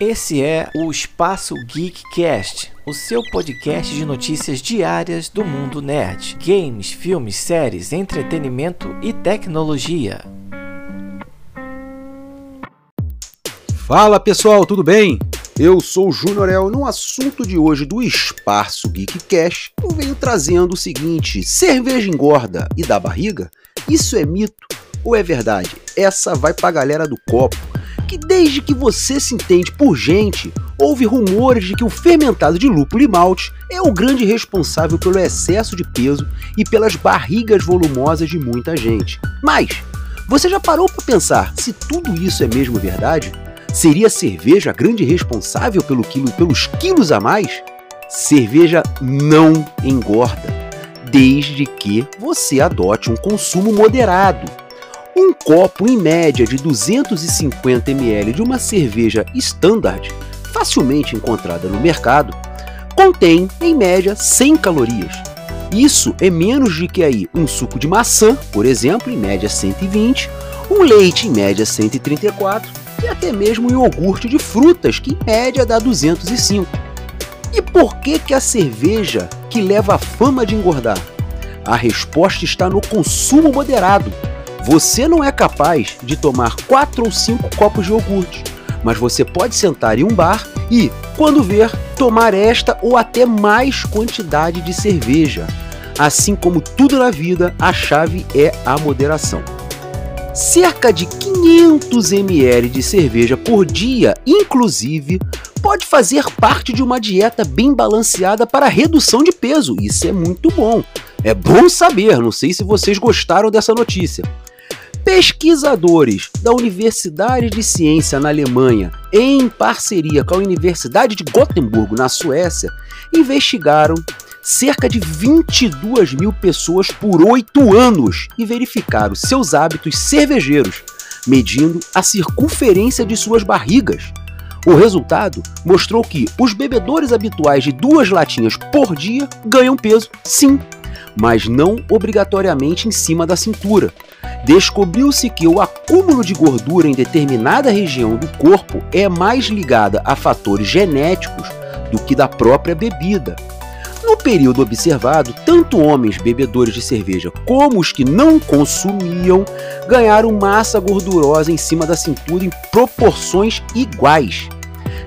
Esse é o Espaço Geekcast, o seu podcast de notícias diárias do mundo nerd, games, filmes, séries, entretenimento e tecnologia. Fala pessoal, tudo bem? Eu sou o Júnior El. No assunto de hoje do Espaço Geekcast, eu venho trazendo o seguinte: cerveja engorda e dá barriga? Isso é mito ou é verdade? Essa vai pra galera do copo que desde que você se entende por gente, houve rumores de que o fermentado de lúpulo e malte é o grande responsável pelo excesso de peso e pelas barrigas volumosas de muita gente. Mas, você já parou para pensar se tudo isso é mesmo verdade? Seria a cerveja a grande responsável pelo quilo, pelos quilos a mais? Cerveja não engorda, desde que você adote um consumo moderado. Um copo em média de 250 ml de uma cerveja standard, facilmente encontrada no mercado, contém em média 100 calorias. Isso é menos do que aí um suco de maçã, por exemplo, em média 120, um leite em média 134 e até mesmo um iogurte de frutas que em média dá 205. E por que que a cerveja que leva a fama de engordar? A resposta está no consumo moderado você não é capaz de tomar 4 ou 5 copos de iogurte, mas você pode sentar em um bar e, quando ver, tomar esta ou até mais quantidade de cerveja. Assim como tudo na vida, a chave é a moderação. Cerca de 500 ml de cerveja por dia, inclusive, pode fazer parte de uma dieta bem balanceada para redução de peso. Isso é muito bom. É bom saber, não sei se vocês gostaram dessa notícia. Pesquisadores da Universidade de Ciência na Alemanha, em parceria com a Universidade de Gotemburgo, na Suécia, investigaram cerca de 22 mil pessoas por oito anos e verificaram seus hábitos cervejeiros, medindo a circunferência de suas barrigas. O resultado mostrou que os bebedores habituais de duas latinhas por dia ganham peso, sim, mas não obrigatoriamente em cima da cintura. Descobriu-se que o acúmulo de gordura em determinada região do corpo é mais ligada a fatores genéticos do que da própria bebida. No período observado, tanto homens bebedores de cerveja como os que não consumiam ganharam massa gordurosa em cima da cintura em proporções iguais.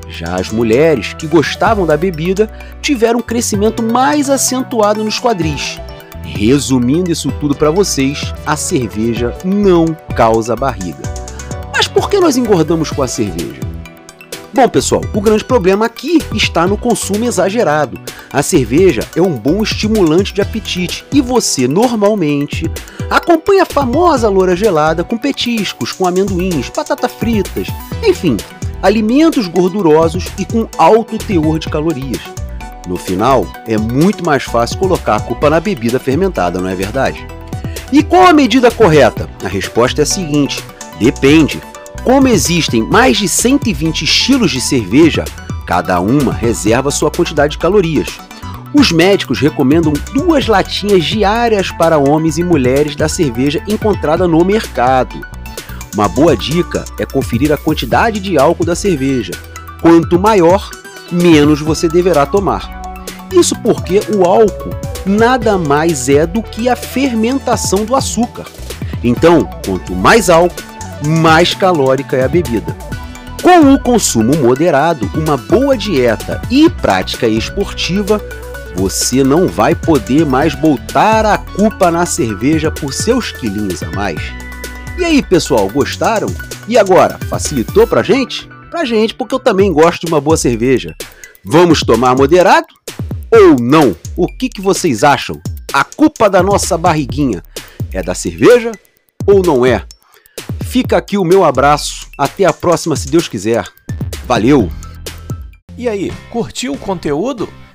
Já as mulheres que gostavam da bebida tiveram um crescimento mais acentuado nos quadris. Resumindo isso tudo para vocês, a cerveja não causa barriga. Mas por que nós engordamos com a cerveja? Bom, pessoal, o grande problema aqui está no consumo exagerado. A cerveja é um bom estimulante de apetite e você normalmente acompanha a famosa loura gelada com petiscos, com amendoins, batata fritas, enfim, alimentos gordurosos e com alto teor de calorias. No final, é muito mais fácil colocar a culpa na bebida fermentada, não é verdade? E qual a medida correta? A resposta é a seguinte: depende. Como existem mais de 120 estilos de cerveja, cada uma reserva sua quantidade de calorias. Os médicos recomendam duas latinhas diárias para homens e mulheres da cerveja encontrada no mercado. Uma boa dica é conferir a quantidade de álcool da cerveja. Quanto maior, menos você deverá tomar. Isso porque o álcool nada mais é do que a fermentação do açúcar. Então, quanto mais álcool, mais calórica é a bebida. Com o consumo moderado, uma boa dieta e prática esportiva, você não vai poder mais botar a culpa na cerveja por seus quilinhos a mais. E aí, pessoal, gostaram? E agora, facilitou pra gente? Pra gente, porque eu também gosto de uma boa cerveja. Vamos tomar moderado ou não? O que, que vocês acham? A culpa da nossa barriguinha é da cerveja ou não é? Fica aqui o meu abraço. Até a próxima, se Deus quiser. Valeu! E aí, curtiu o conteúdo?